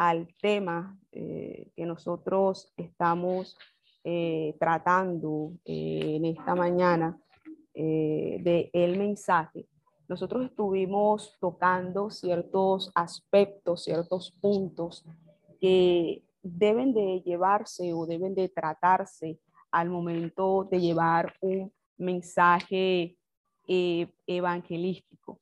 al tema eh, que nosotros estamos eh, tratando en esta mañana de el mensaje, nosotros estuvimos tocando ciertos aspectos, ciertos puntos que deben de llevarse o deben de tratarse al momento de llevar un mensaje evangelístico.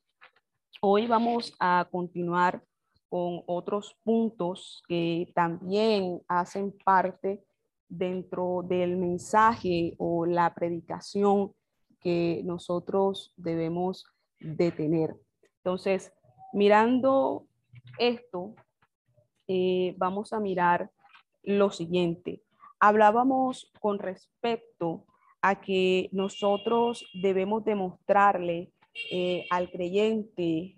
Hoy vamos a continuar con otros puntos que también hacen parte dentro del mensaje o la predicación que nosotros debemos de tener. Entonces, mirando esto, eh, vamos a mirar lo siguiente. Hablábamos con respecto a que nosotros debemos demostrarle eh, al creyente,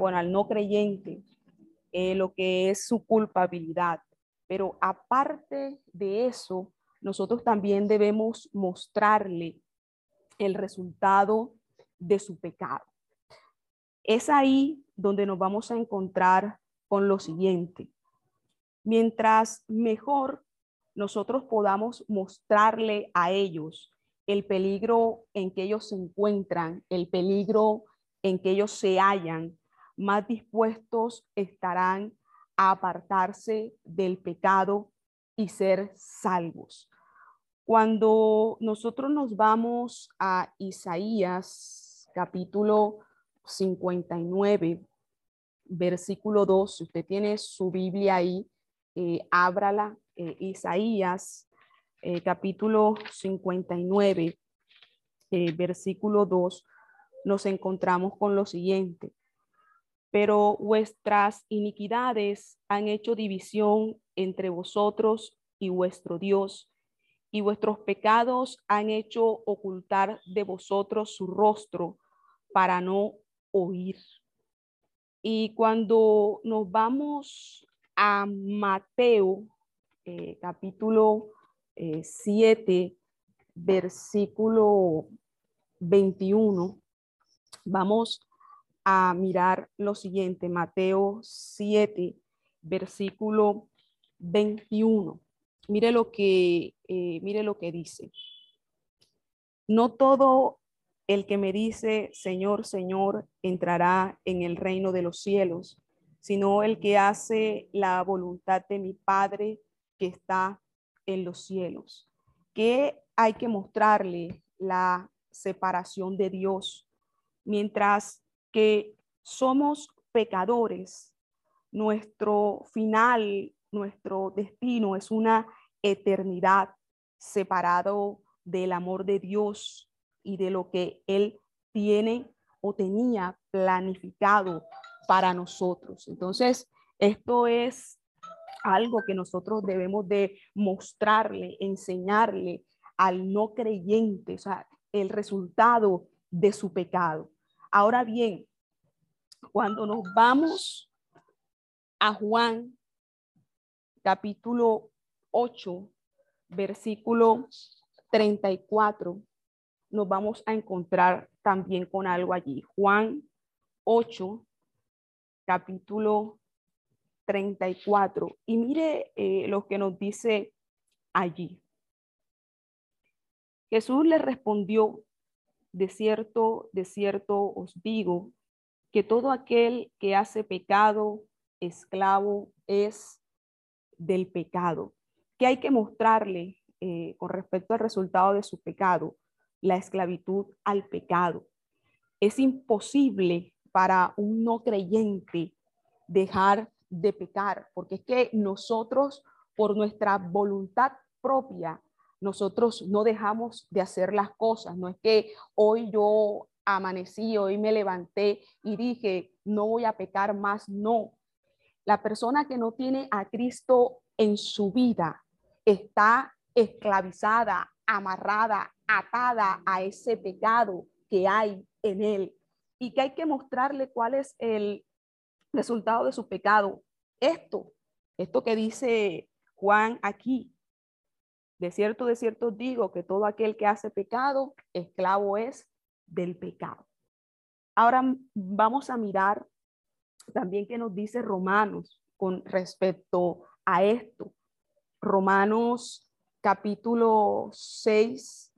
bueno, al no creyente, eh, lo que es su culpabilidad. Pero aparte de eso, nosotros también debemos mostrarle el resultado de su pecado. Es ahí donde nos vamos a encontrar con lo siguiente. Mientras mejor nosotros podamos mostrarle a ellos el peligro en que ellos se encuentran, el peligro en que ellos se hallan, más dispuestos estarán a apartarse del pecado y ser salvos. Cuando nosotros nos vamos a Isaías capítulo 59, versículo 2, si usted tiene su Biblia ahí, eh, ábrala, eh, Isaías eh, capítulo 59, eh, versículo 2, nos encontramos con lo siguiente. Pero vuestras iniquidades han hecho división entre vosotros y vuestro Dios, y vuestros pecados han hecho ocultar de vosotros su rostro para no oír. Y cuando nos vamos a Mateo, eh, capítulo 7, eh, versículo 21, vamos a mirar lo siguiente, Mateo 7, versículo 21. Mire lo que, eh, mire lo que dice. No todo el que me dice, Señor, Señor, entrará en el reino de los cielos, sino el que hace la voluntad de mi Padre que está en los cielos, que hay que mostrarle la separación de Dios, mientras que somos pecadores, nuestro final, nuestro destino es una eternidad separado del amor de Dios y de lo que Él tiene o tenía planificado para nosotros. Entonces, esto es algo que nosotros debemos de mostrarle, enseñarle al no creyente, o sea, el resultado de su pecado. Ahora bien, cuando nos vamos a Juan capítulo 8, versículo 34, nos vamos a encontrar también con algo allí. Juan 8, capítulo 34. Y mire eh, lo que nos dice allí. Jesús le respondió, de cierto, de cierto os digo, que todo aquel que hace pecado, esclavo es del pecado. que hay que mostrarle eh, con respecto al resultado de su pecado? La esclavitud al pecado. Es imposible para un no creyente dejar de pecar, porque es que nosotros, por nuestra voluntad propia, nosotros no dejamos de hacer las cosas. No es que hoy yo amanecí, hoy me levanté y dije, no voy a pecar más. No. La persona que no tiene a Cristo en su vida está esclavizada, amarrada, atada a ese pecado que hay en él y que hay que mostrarle cuál es el resultado de su pecado. Esto, esto que dice Juan aquí, de cierto, de cierto digo que todo aquel que hace pecado, esclavo es del pecado. Ahora vamos a mirar también qué nos dice Romanos con respecto a esto. Romanos capítulo 6,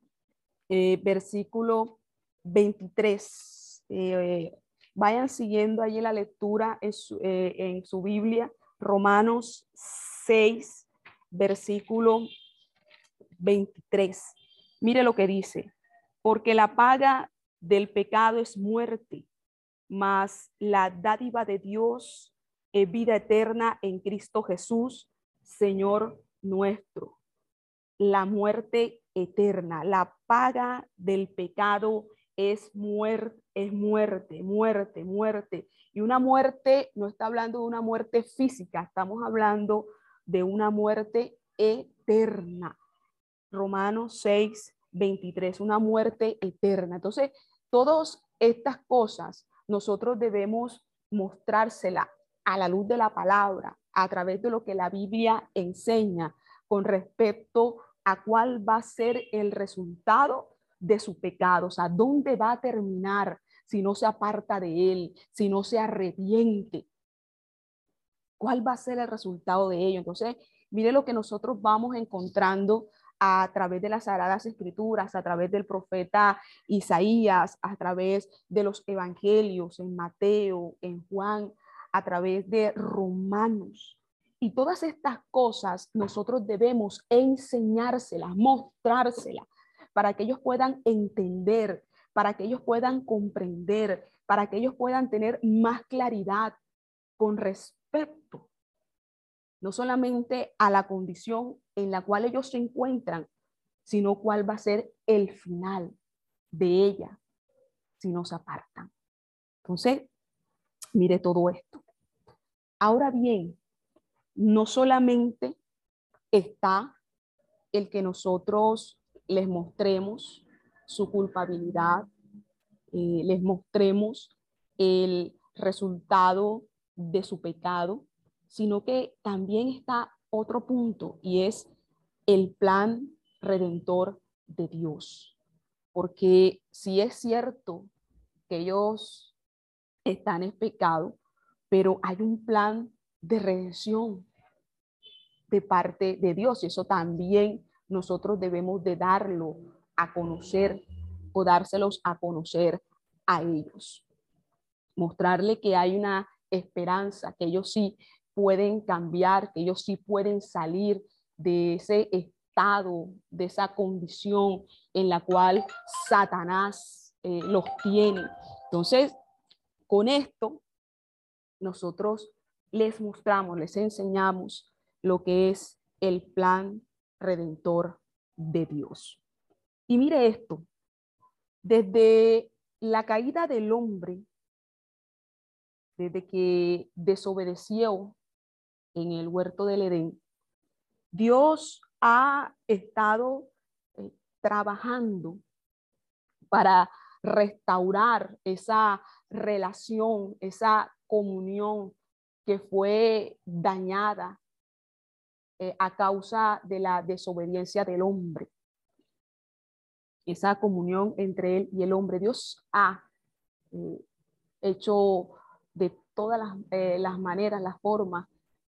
eh, versículo 23. Eh, vayan siguiendo allí la lectura en su, eh, en su Biblia. Romanos 6, versículo 23. Mire lo que dice, porque la paga del pecado es muerte, mas la dádiva de Dios es vida eterna en Cristo Jesús, Señor nuestro. La muerte eterna, la paga del pecado es muerte, es muerte, muerte, muerte. Y una muerte, no está hablando de una muerte física, estamos hablando de una muerte eterna. Romanos 6, 23, una muerte eterna. Entonces, todas estas cosas nosotros debemos mostrársela a la luz de la palabra, a través de lo que la Biblia enseña con respecto a cuál va a ser el resultado de su pecado, o sea, dónde va a terminar si no se aparta de él, si no se arrepiente. ¿Cuál va a ser el resultado de ello? Entonces, mire lo que nosotros vamos encontrando a través de las Sagradas Escrituras, a través del profeta Isaías, a través de los evangelios en Mateo, en Juan, a través de Romanos. Y todas estas cosas nosotros debemos enseñárselas, mostrárselas, para que ellos puedan entender, para que ellos puedan comprender, para que ellos puedan tener más claridad con respecto no solamente a la condición en la cual ellos se encuentran, sino cuál va a ser el final de ella si no se apartan. Entonces, mire todo esto. Ahora bien, no solamente está el que nosotros les mostremos su culpabilidad, eh, les mostremos el resultado de su pecado, sino que también está otro punto y es el plan redentor de Dios. Porque si es cierto que ellos están en pecado, pero hay un plan de redención de parte de Dios y eso también nosotros debemos de darlo a conocer o dárselos a conocer a ellos. Mostrarle que hay una esperanza, que ellos sí pueden cambiar, que ellos sí pueden salir de ese estado, de esa condición en la cual Satanás eh, los tiene. Entonces, con esto, nosotros les mostramos, les enseñamos lo que es el plan redentor de Dios. Y mire esto, desde la caída del hombre, desde que desobedeció en el huerto del Edén, Dios ha estado eh, trabajando para restaurar esa relación, esa comunión que fue dañada eh, a causa de la desobediencia del hombre. Esa comunión entre él y el hombre. Dios ha eh, hecho de todas las, las maneras, las formas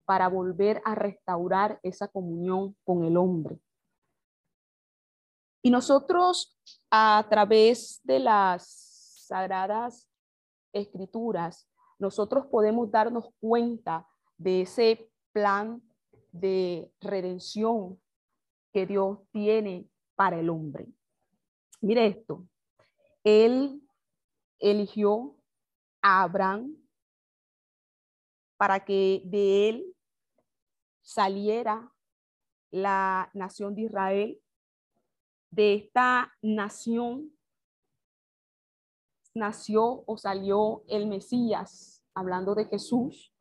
para volver a restaurar esa comunión con el hombre. Y nosotros a través de las sagradas escrituras, nosotros podemos darnos cuenta de ese plan de redención que Dios tiene para el hombre. Mire esto, Él eligió a Abraham para que de él saliera la nación de Israel, de esta nación nació o salió el Mesías, hablando de Jesús.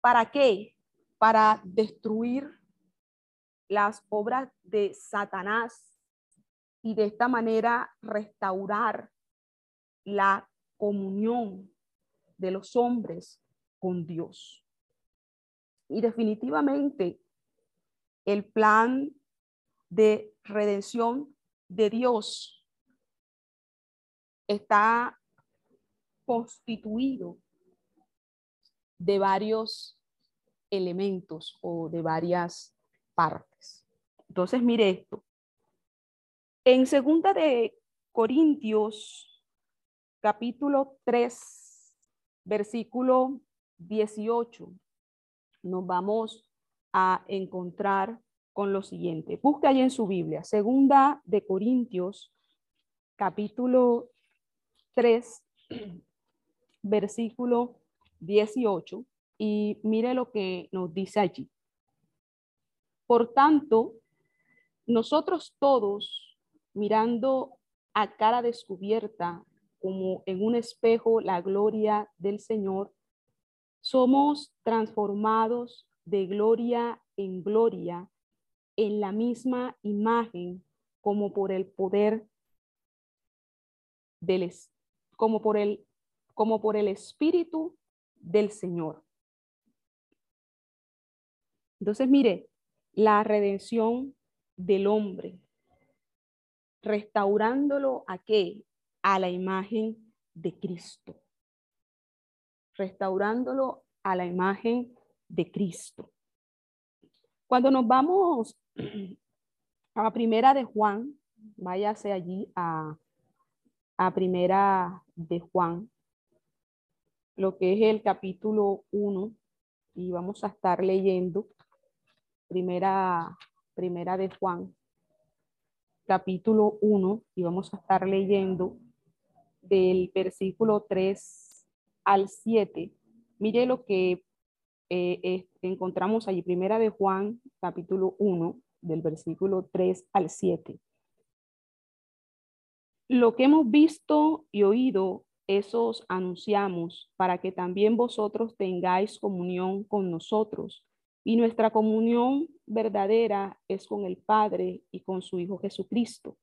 ¿Para qué? Para destruir las obras de Satanás y de esta manera restaurar la comunión de los hombres con Dios. Y definitivamente el plan de redención de Dios está constituido de varios elementos o de varias partes. Entonces, mire esto. En segunda de Corintios, capítulo 3, versículo 18, nos vamos a encontrar con lo siguiente. Busca ahí en su Biblia, segunda de Corintios, capítulo 3, versículo 18, y mire lo que nos dice allí. Por tanto, nosotros todos, mirando a cara descubierta, como en un espejo, la gloria del Señor, somos transformados de gloria en gloria en la misma imagen como por el poder del como por el como por el espíritu del Señor. Entonces, mire, la redención del hombre, restaurándolo a qué? A la imagen de Cristo. Restaurándolo a la imagen de Cristo. Cuando nos vamos a primera de Juan, váyase allí a, a primera de Juan, lo que es el capítulo 1, y vamos a estar leyendo primera, primera de Juan, capítulo 1, y vamos a estar leyendo del versículo 3 al 7. Mire lo que eh, encontramos allí, primera de Juan, capítulo 1, del versículo 3 al 7. Lo que hemos visto y oído, esos anunciamos, para que también vosotros tengáis comunión con nosotros. Y nuestra comunión verdadera es con el Padre y con su Hijo Jesucristo.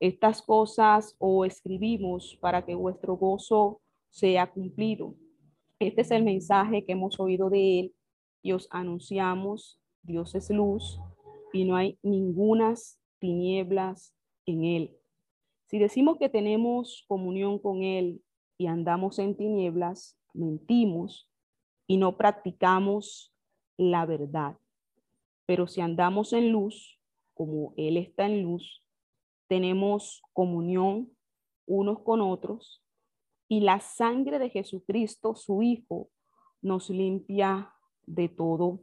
Estas cosas os escribimos para que vuestro gozo sea cumplido. Este es el mensaje que hemos oído de Él y os anunciamos, Dios es luz y no hay ningunas tinieblas en Él. Si decimos que tenemos comunión con Él y andamos en tinieblas, mentimos y no practicamos la verdad. Pero si andamos en luz, como Él está en luz, tenemos comunión unos con otros y la sangre de Jesucristo, su Hijo, nos limpia de todo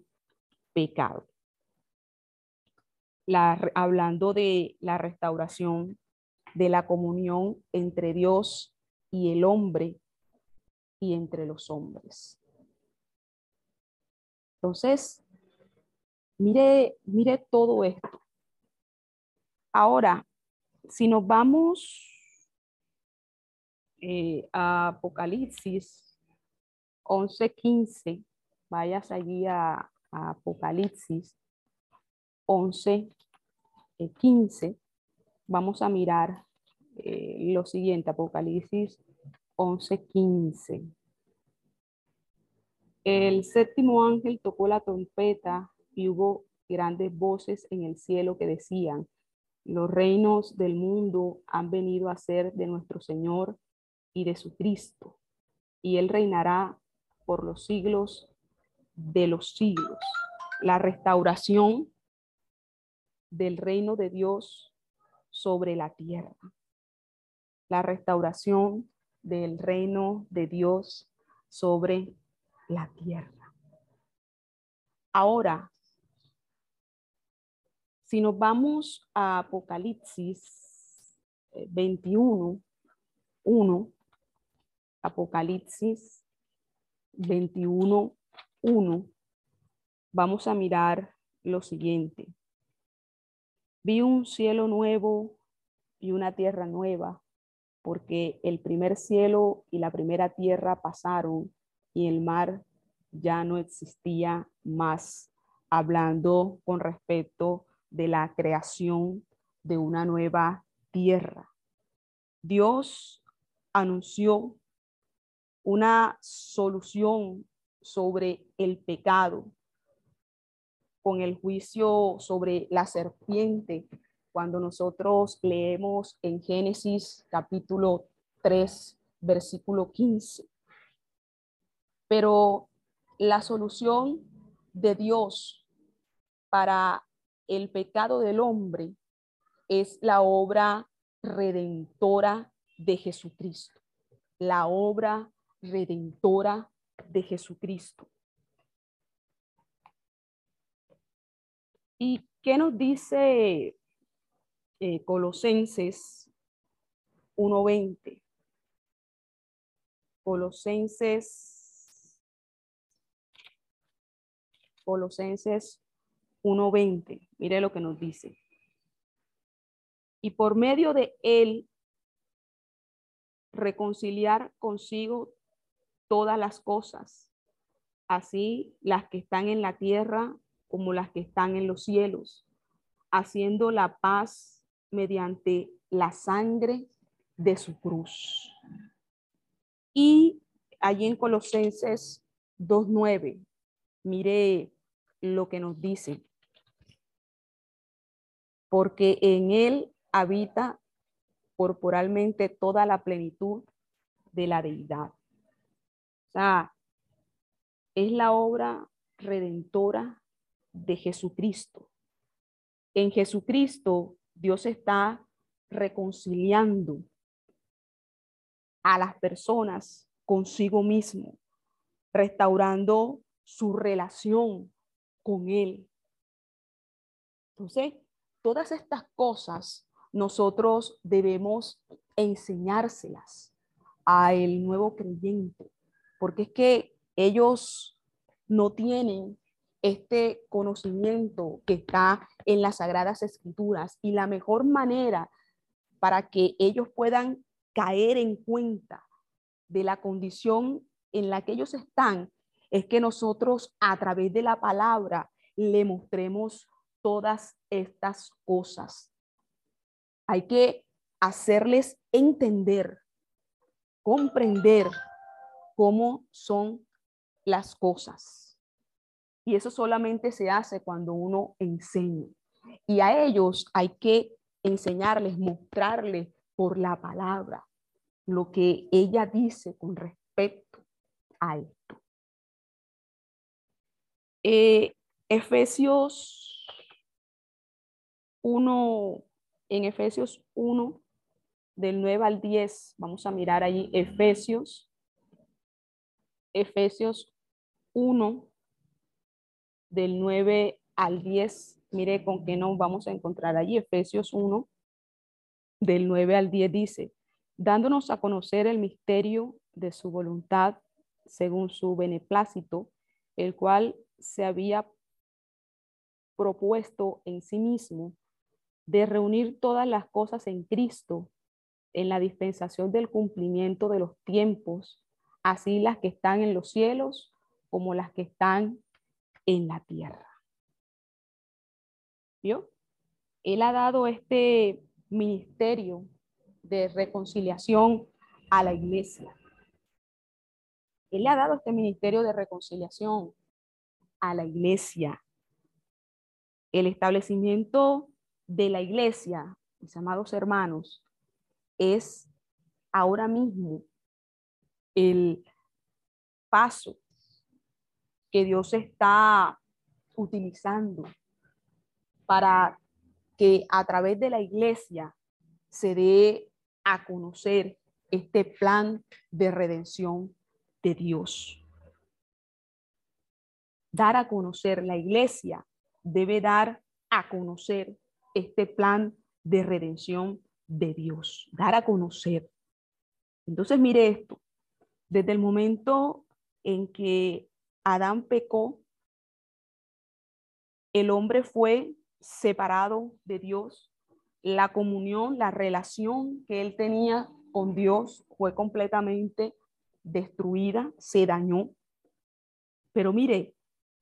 pecado. hablando de la restauración de la comunión entre Dios y el hombre y entre los hombres. Entonces, mire, mire todo esto. Ahora, si nos vamos eh, Apocalipsis 11:15, vayas allí a, Apocalipsis 11:15, vamos a mirar eh, lo siguiente, Apocalipsis 11:15. El séptimo ángel tocó la trompeta y hubo grandes voces en el cielo que decían, los reinos del mundo han venido a ser de nuestro Señor y de su Cristo, y Él reinará por los siglos de los siglos. La restauración del reino de Dios sobre la tierra. La restauración del reino de Dios sobre la tierra. Ahora, si nos vamos a Apocalipsis 21, eh, 1, Apocalipsis 21, 1, vamos a mirar lo siguiente. Vi un cielo nuevo y una tierra nueva, porque el primer cielo y la primera tierra pasaron y el mar ya no existía más. hablando con respecto de la creación de una nueva tierra. Dios anunció una solución sobre el pecado con el juicio sobre la serpiente cuando nosotros leemos en Génesis capítulo 3, versículo 15. Pero la solución de Dios para el pecado del hombre es la obra redentora de Jesucristo. La obra redentora de Jesucristo. ¿Y qué nos dice eh, Colosenses 1.20? Colosenses, Colosenses 1.20. Mire lo que nos dice. Y por medio de él reconciliar consigo todas las cosas, así las que están en la tierra como las que están en los cielos, haciendo la paz mediante la sangre de su cruz. Y allí en Colosenses 2.9, mire lo que nos dice. Porque en él habita corporalmente toda la plenitud de la deidad. Sea, es la obra redentora de Jesucristo. En Jesucristo Dios está reconciliando a las personas consigo mismo, restaurando su relación con Él. Entonces, todas estas cosas nosotros debemos enseñárselas a el nuevo creyente, porque es que ellos no tienen este conocimiento que está en las sagradas escrituras y la mejor manera para que ellos puedan caer en cuenta de la condición en la que ellos están es que nosotros a través de la palabra le mostremos todas estas cosas. Hay que hacerles entender, comprender cómo son las cosas. Y eso solamente se hace cuando uno enseña. Y a ellos hay que enseñarles, mostrarles por la palabra lo que ella dice con respecto a esto. Eh, Efesios 1, en Efesios 1, del 9 al 10, vamos a mirar ahí Efesios, Efesios 1, del 9 al 10, mire con qué nos vamos a encontrar allí, Efesios 1, del 9 al 10 dice, dándonos a conocer el misterio de su voluntad según su beneplácito, el cual se había propuesto en sí mismo de reunir todas las cosas en Cristo en la dispensación del cumplimiento de los tiempos, así las que están en los cielos como las que están en la tierra. ¿Vio? Él ha dado este ministerio de reconciliación a la iglesia. Él le ha dado este ministerio de reconciliación a la iglesia. El establecimiento de la iglesia, mis amados hermanos, es ahora mismo el paso que Dios está utilizando para que a través de la iglesia se dé a conocer este plan de redención de Dios. Dar a conocer la iglesia debe dar a conocer este plan de redención de Dios, dar a conocer. Entonces mire esto, desde el momento en que Adán pecó, el hombre fue separado de Dios, la comunión, la relación que él tenía con Dios fue completamente destruida, se dañó. Pero mire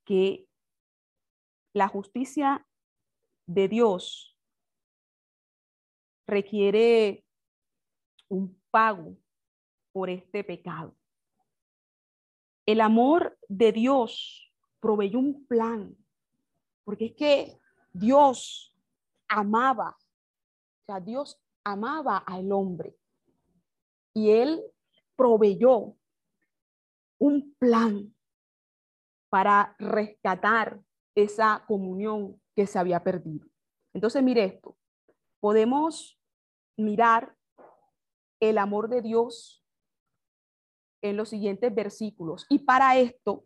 que la justicia de Dios requiere un pago por este pecado. El amor de Dios proveyó un plan, porque es que Dios amaba, o sea, Dios amaba al hombre y él proveyó un plan para rescatar esa comunión que se había perdido. Entonces, mire esto, podemos mirar el amor de Dios en los siguientes versículos. Y para esto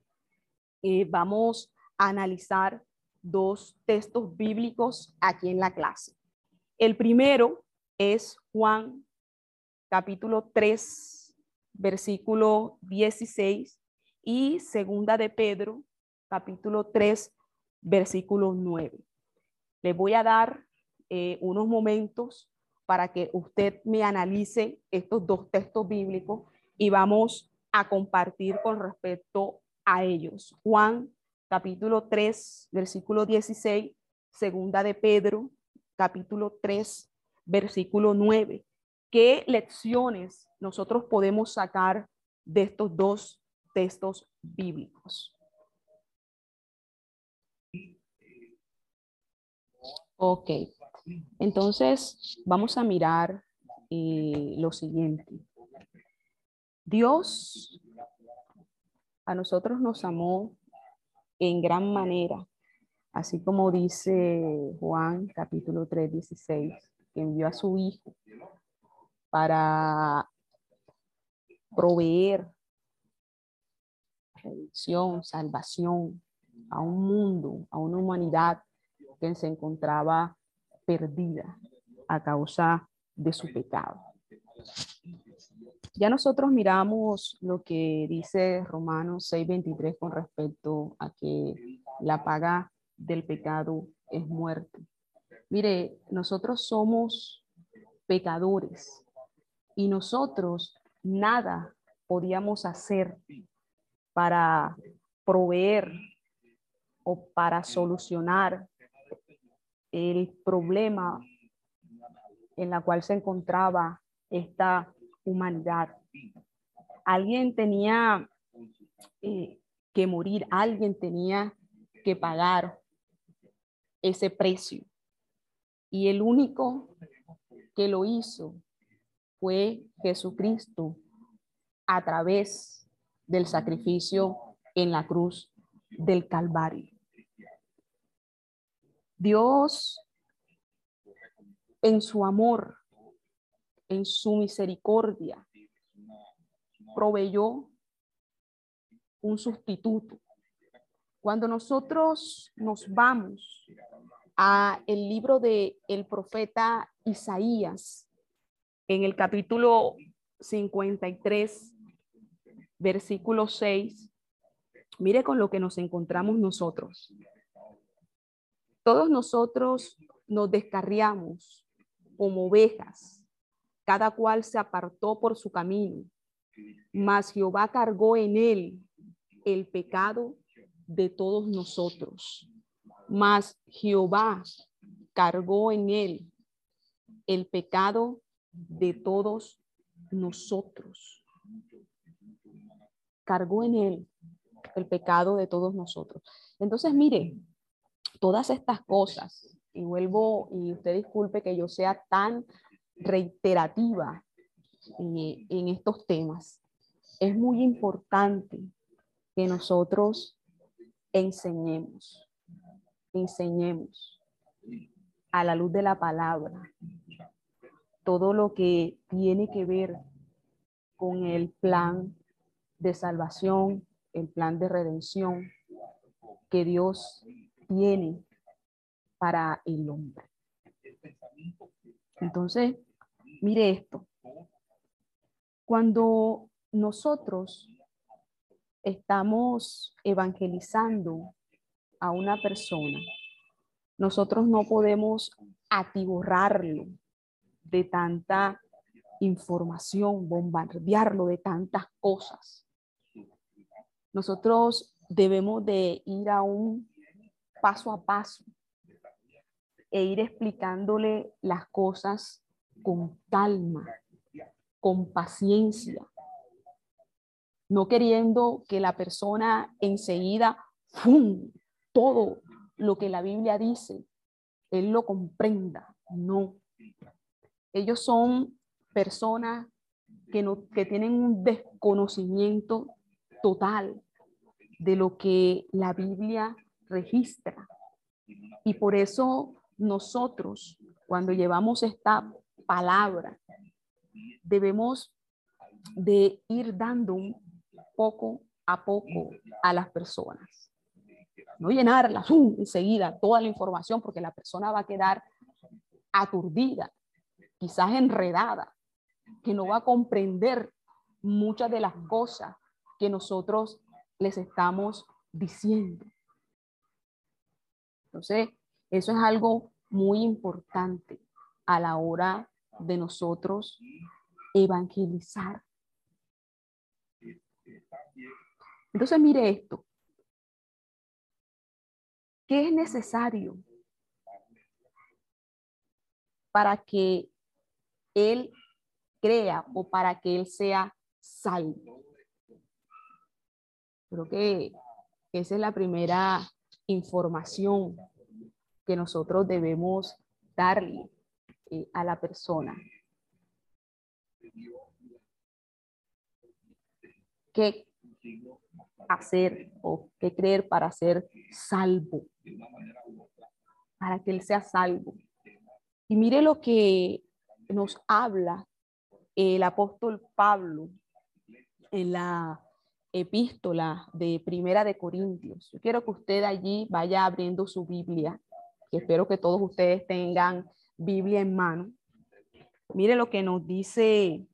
eh, vamos a analizar dos textos bíblicos aquí en la clase. El primero es Juan capítulo 3, versículo 16 y segunda de Pedro capítulo 3, versículo 9. Le voy a dar eh, unos momentos para que usted me analice estos dos textos bíblicos y vamos a compartir con respecto a ellos. Juan capítulo 3, versículo 16, segunda de Pedro, capítulo 3, versículo 9. ¿Qué lecciones nosotros podemos sacar de estos dos textos bíblicos? Ok, entonces vamos a mirar eh, lo siguiente. Dios a nosotros nos amó en gran manera, así como dice Juan capítulo 3, 16, que envió a su Hijo para proveer redención, salvación a un mundo, a una humanidad que se encontraba perdida a causa de su pecado. Ya nosotros miramos lo que dice Romanos 6:23 con respecto a que la paga del pecado es muerte. Mire, nosotros somos pecadores y nosotros nada podíamos hacer para proveer o para solucionar el problema en la cual se encontraba esta humanidad. Alguien tenía eh, que morir, alguien tenía que pagar ese precio. Y el único que lo hizo fue Jesucristo a través del sacrificio en la cruz del Calvario. Dios, en su amor, en su misericordia, proveyó un sustituto. Cuando nosotros nos vamos a el libro de el profeta Isaías, en el capítulo 53, versículo 6, mire con lo que nos encontramos nosotros. Todos nosotros nos descarriamos como ovejas, cada cual se apartó por su camino, mas Jehová cargó en él el pecado de todos nosotros. Mas Jehová cargó en él el pecado de todos nosotros. Cargó en él el pecado de todos nosotros. Entonces, mire, todas estas cosas, y vuelvo, y usted disculpe que yo sea tan reiterativa eh, en estos temas, es muy importante que nosotros enseñemos, enseñemos a la luz de la palabra todo lo que tiene que ver con el plan de salvación, el plan de redención que Dios tiene para el hombre. Entonces, mire esto. Cuando nosotros estamos evangelizando a una persona, nosotros no podemos atiborrarlo de tanta información, bombardearlo de tantas cosas. Nosotros debemos de ir a un paso a paso e ir explicándole las cosas con calma, con paciencia, no queriendo que la persona enseguida, ¡fum!, todo lo que la Biblia dice, él lo comprenda. No. Ellos son personas que, no, que tienen un desconocimiento total de lo que la Biblia registra. Y por eso nosotros, cuando llevamos esta palabra, debemos de ir dando un poco a poco a las personas. No llenarlas enseguida toda la información porque la persona va a quedar aturdida, quizás enredada, que no va a comprender muchas de las cosas que nosotros les estamos diciendo. Entonces, eso es algo muy importante a la hora de nosotros evangelizar. Entonces, mire esto. ¿Qué es necesario para que él crea o para que él sea salvo? Creo que esa es la primera información que nosotros debemos darle eh, a la persona. ¿Qué hacer o qué creer para ser salvo? Para que él sea salvo. Y mire lo que nos habla el apóstol Pablo en la epístola de Primera de Corintios. Quiero que usted allí vaya abriendo su Biblia, que espero que todos ustedes tengan Biblia en mano. Mire lo que nos dice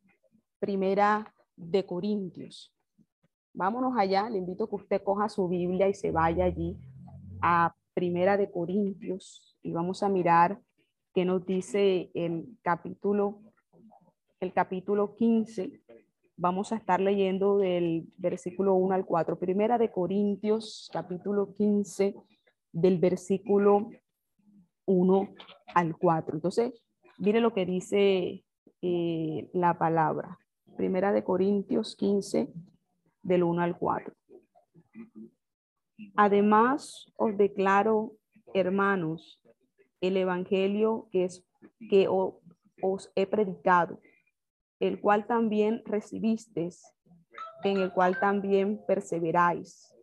Primera de Corintios. Vámonos allá, le invito a que usted coja su Biblia y se vaya allí a Primera de Corintios y vamos a mirar qué nos dice el capítulo el capítulo 15. Vamos a estar leyendo del versículo 1 al 4. Primera de Corintios, capítulo 15, del versículo 1 al 4. Entonces, mire lo que dice eh, la palabra. Primera de Corintios 15, del 1 al 4. Además, os declaro, hermanos, el evangelio que, es, que os he predicado, el cual también recibisteis, en el cual también perseveráis,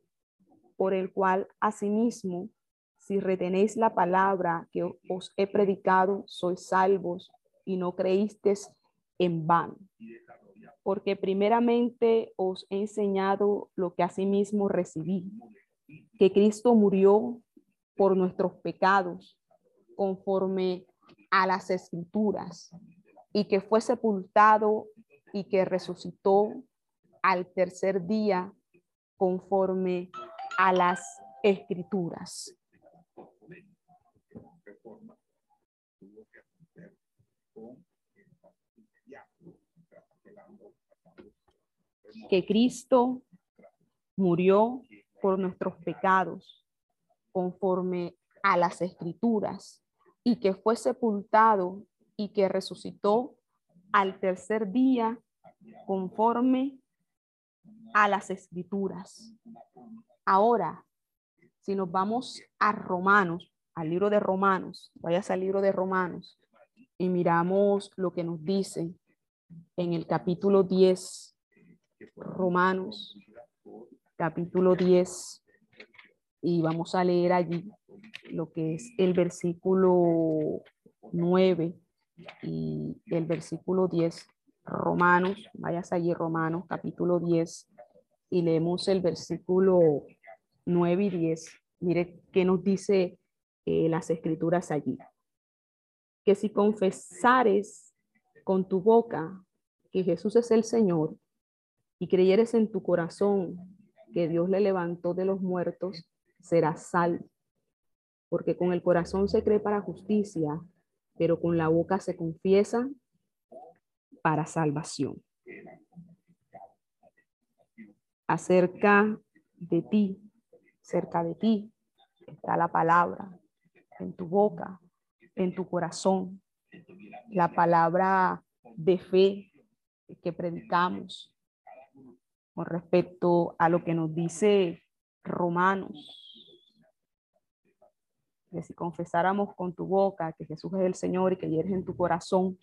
por el cual asimismo, si retenéis la palabra que os he predicado, sois salvos y no creísteis en vano. Porque primeramente os he enseñado lo que asimismo recibí, que Cristo murió por nuestros pecados conforme a las escrituras y que fue sepultado y que resucitó al tercer día conforme a las escrituras que Cristo murió por nuestros pecados conforme a las escrituras y que fue sepultado y que resucitó al tercer día conforme a las escrituras. Ahora, si nos vamos a Romanos, al libro de Romanos, vaya al libro de Romanos y miramos lo que nos dice en el capítulo 10, Romanos capítulo 10 y vamos a leer allí lo que es el versículo 9 y el versículo 10. Romanos, vayas allí Romanos capítulo 10 y leemos el versículo 9 y 10. Mire qué nos dice eh, las escrituras allí. Que si confesares con tu boca que Jesús es el Señor y creyeres en tu corazón que Dios le levantó de los muertos, serás salvo. Porque con el corazón se cree para justicia, pero con la boca se confiesa para salvación. Acerca de ti, cerca de ti, está la palabra en tu boca, en tu corazón, la palabra de fe que predicamos con respecto a lo que nos dice Romanos. Que si confesáramos con tu boca que Jesús es el Señor y que eres en tu corazón,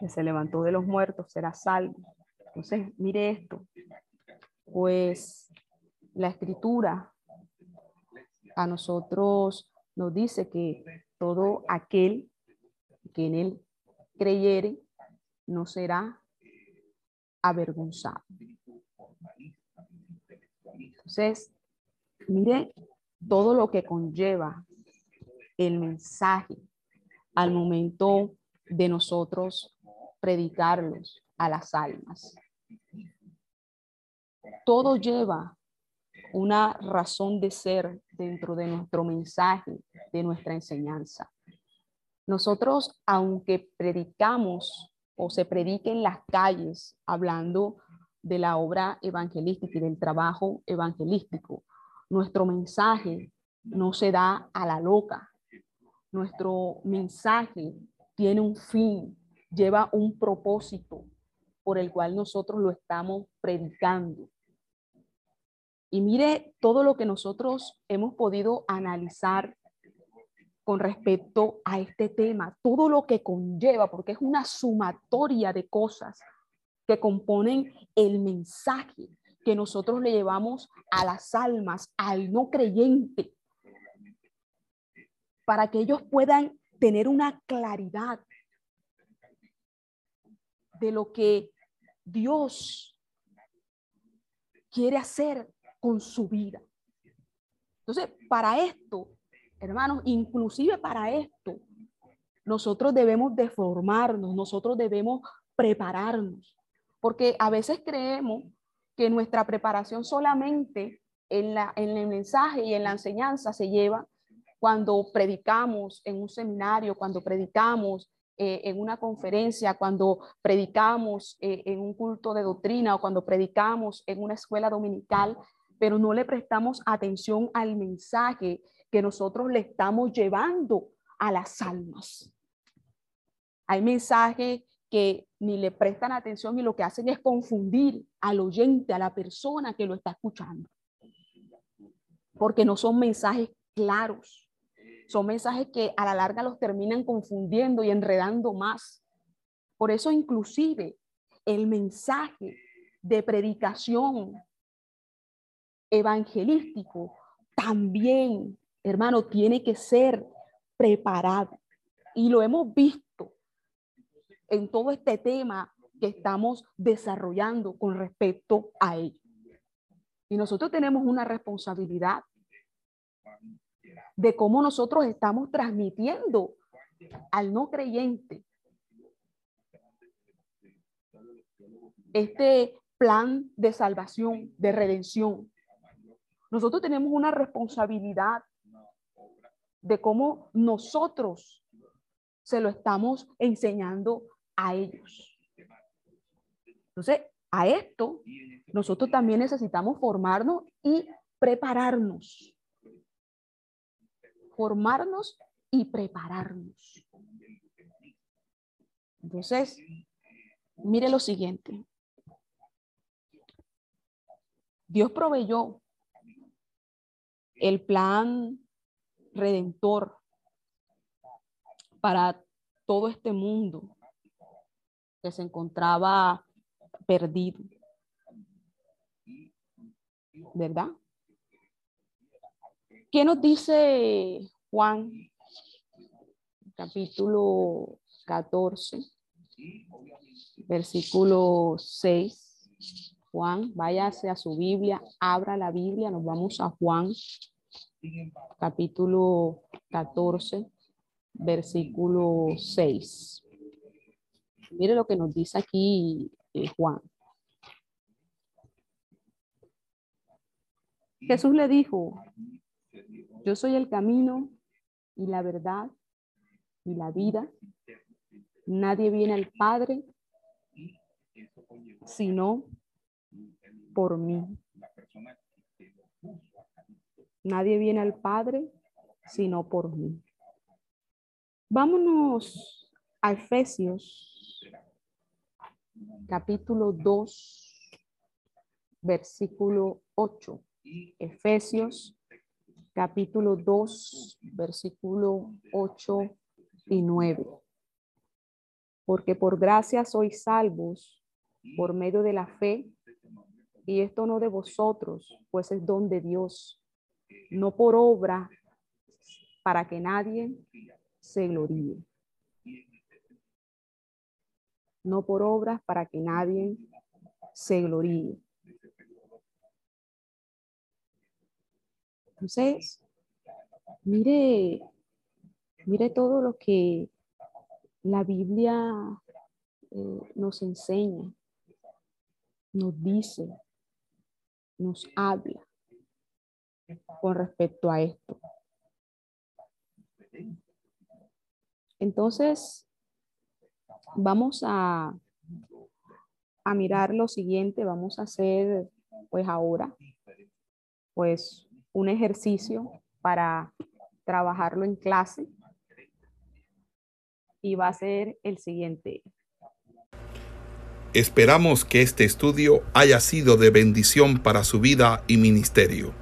que se levantó de los muertos, será salvo. Entonces, mire esto, pues la escritura a nosotros nos dice que todo aquel que en él creyere no será avergonzado. Entonces, mire todo lo que conlleva el mensaje al momento de nosotros predicarlos a las almas. Todo lleva una razón de ser dentro de nuestro mensaje, de nuestra enseñanza. Nosotros, aunque predicamos o se predique en las calles hablando de la obra evangelística y del trabajo evangelístico, nuestro mensaje no se da a la loca. Nuestro mensaje tiene un fin, lleva un propósito por el cual nosotros lo estamos predicando. Y mire todo lo que nosotros hemos podido analizar con respecto a este tema, todo lo que conlleva, porque es una sumatoria de cosas que componen el mensaje que nosotros le llevamos a las almas, al no creyente, para que ellos puedan tener una claridad de lo que Dios quiere hacer con su vida. Entonces, para esto, hermanos, inclusive para esto, nosotros debemos de formarnos, nosotros debemos prepararnos, porque a veces creemos que nuestra preparación solamente en, la, en el mensaje y en la enseñanza se lleva cuando predicamos en un seminario, cuando predicamos eh, en una conferencia, cuando predicamos eh, en un culto de doctrina o cuando predicamos en una escuela dominical, pero no le prestamos atención al mensaje que nosotros le estamos llevando a las almas. Hay mensajes que ni le prestan atención y lo que hacen es confundir al oyente, a la persona que lo está escuchando. Porque no son mensajes claros. Son mensajes que a la larga los terminan confundiendo y enredando más. Por eso inclusive el mensaje de predicación evangelístico también, hermano, tiene que ser preparado. Y lo hemos visto en todo este tema que estamos desarrollando con respecto a ello. Y nosotros tenemos una responsabilidad de cómo nosotros estamos transmitiendo al no creyente este plan de salvación, de redención, nosotros tenemos una responsabilidad de cómo nosotros se lo estamos enseñando a ellos. Entonces, a esto nosotros también necesitamos formarnos y prepararnos. Formarnos y prepararnos. Entonces, mire lo siguiente. Dios proveyó el plan redentor para todo este mundo que se encontraba perdido. ¿Verdad? ¿Qué nos dice Juan, capítulo 14, versículo 6? Juan, váyase a su Biblia, abra la Biblia, nos vamos a Juan capítulo 14, versículo 6. Mire lo que nos dice aquí eh, Juan. Jesús le dijo, yo soy el camino y la verdad y la vida. Nadie viene al Padre sino por mí. Nadie viene al Padre sino por mí. Vámonos a Efesios, capítulo 2, versículo 8. Efesios, capítulo 2, versículo 8 y 9. Porque por gracia sois salvos por medio de la fe, y esto no de vosotros, pues es don de Dios, no por obra, para que nadie se gloríe. No por obras, para que nadie se gloríe. Entonces, mire, mire todo lo que la Biblia eh, nos enseña, nos dice, nos habla con respecto a esto. Entonces, vamos a, a mirar lo siguiente, vamos a hacer pues ahora pues un ejercicio para trabajarlo en clase y va a ser el siguiente. Esperamos que este estudio haya sido de bendición para su vida y ministerio.